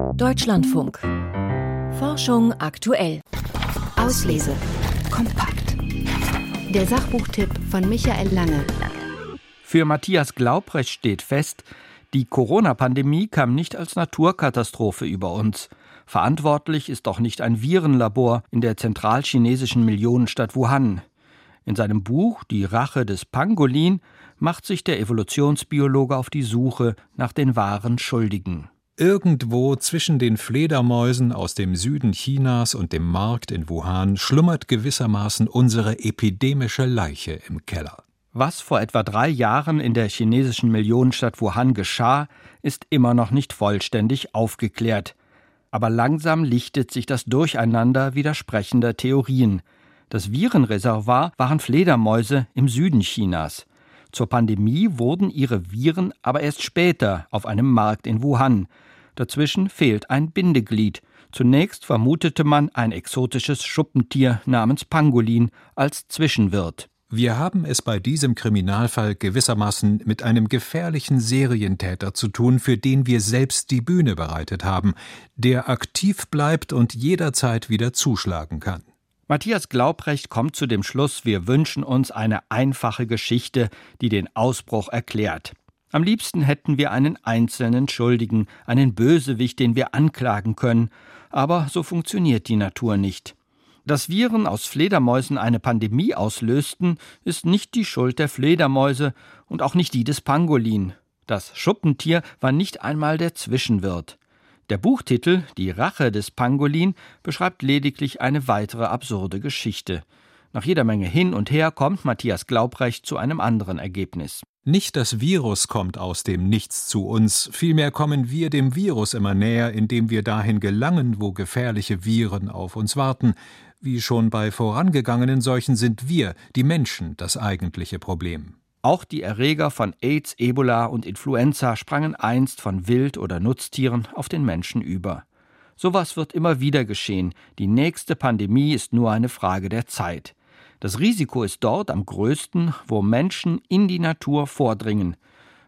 Deutschlandfunk. Forschung aktuell. Auslese. Kompakt. Der Sachbuchtipp von Michael Lange. Für Matthias Glaubrecht steht fest, die Corona-Pandemie kam nicht als Naturkatastrophe über uns. Verantwortlich ist doch nicht ein Virenlabor in der zentralchinesischen Millionenstadt Wuhan. In seinem Buch Die Rache des Pangolin macht sich der Evolutionsbiologe auf die Suche nach den wahren Schuldigen. Irgendwo zwischen den Fledermäusen aus dem Süden Chinas und dem Markt in Wuhan schlummert gewissermaßen unsere epidemische Leiche im Keller. Was vor etwa drei Jahren in der chinesischen Millionenstadt Wuhan geschah, ist immer noch nicht vollständig aufgeklärt. Aber langsam lichtet sich das Durcheinander widersprechender Theorien. Das Virenreservoir waren Fledermäuse im Süden Chinas. Zur Pandemie wurden ihre Viren aber erst später auf einem Markt in Wuhan. Dazwischen fehlt ein Bindeglied. Zunächst vermutete man ein exotisches Schuppentier namens Pangolin als Zwischenwirt. Wir haben es bei diesem Kriminalfall gewissermaßen mit einem gefährlichen Serientäter zu tun, für den wir selbst die Bühne bereitet haben, der aktiv bleibt und jederzeit wieder zuschlagen kann. Matthias Glaubrecht kommt zu dem Schluss, wir wünschen uns eine einfache Geschichte, die den Ausbruch erklärt. Am liebsten hätten wir einen einzelnen Schuldigen, einen Bösewicht, den wir anklagen können, aber so funktioniert die Natur nicht. Dass Viren aus Fledermäusen eine Pandemie auslösten, ist nicht die Schuld der Fledermäuse und auch nicht die des Pangolin. Das Schuppentier war nicht einmal der Zwischenwirt. Der Buchtitel Die Rache des Pangolin beschreibt lediglich eine weitere absurde Geschichte. Nach jeder Menge hin und her kommt Matthias Glaubrecht zu einem anderen Ergebnis. Nicht das Virus kommt aus dem Nichts zu uns, vielmehr kommen wir dem Virus immer näher, indem wir dahin gelangen, wo gefährliche Viren auf uns warten. Wie schon bei vorangegangenen Seuchen sind wir, die Menschen, das eigentliche Problem. Auch die Erreger von AIDS, Ebola und Influenza sprangen einst von Wild- oder Nutztieren auf den Menschen über. Sowas wird immer wieder geschehen. Die nächste Pandemie ist nur eine Frage der Zeit. Das Risiko ist dort am größten, wo Menschen in die Natur vordringen.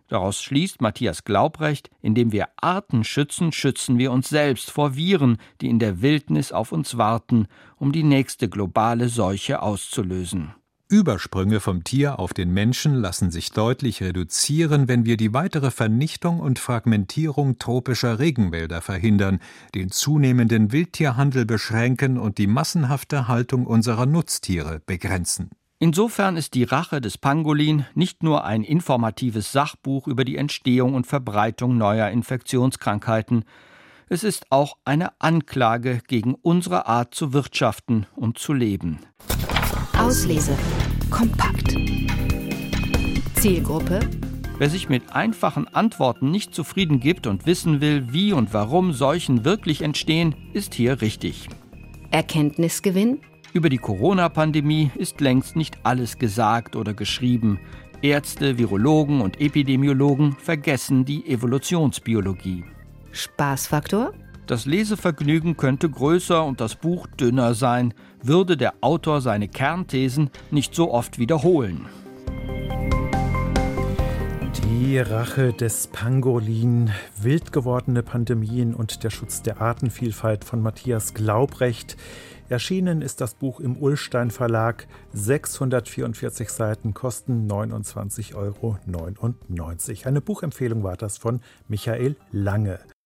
Daraus schließt Matthias Glaubrecht, indem wir Arten schützen, schützen wir uns selbst vor Viren, die in der Wildnis auf uns warten, um die nächste globale Seuche auszulösen. Übersprünge vom Tier auf den Menschen lassen sich deutlich reduzieren, wenn wir die weitere Vernichtung und Fragmentierung tropischer Regenwälder verhindern, den zunehmenden Wildtierhandel beschränken und die massenhafte Haltung unserer Nutztiere begrenzen. Insofern ist die Rache des Pangolin nicht nur ein informatives Sachbuch über die Entstehung und Verbreitung neuer Infektionskrankheiten, es ist auch eine Anklage gegen unsere Art zu wirtschaften und zu leben. Auslese. Kompakt. Zielgruppe. Wer sich mit einfachen Antworten nicht zufrieden gibt und wissen will, wie und warum Seuchen wirklich entstehen, ist hier richtig. Erkenntnisgewinn. Über die Corona-Pandemie ist längst nicht alles gesagt oder geschrieben. Ärzte, Virologen und Epidemiologen vergessen die Evolutionsbiologie. Spaßfaktor. Das Lesevergnügen könnte größer und das Buch dünner sein, würde der Autor seine Kernthesen nicht so oft wiederholen. Die Rache des Pangolin, wild gewordene Pandemien und der Schutz der Artenvielfalt von Matthias Glaubrecht. Erschienen ist das Buch im Ullstein Verlag. 644 Seiten kosten 29,99 Euro. Eine Buchempfehlung war das von Michael Lange.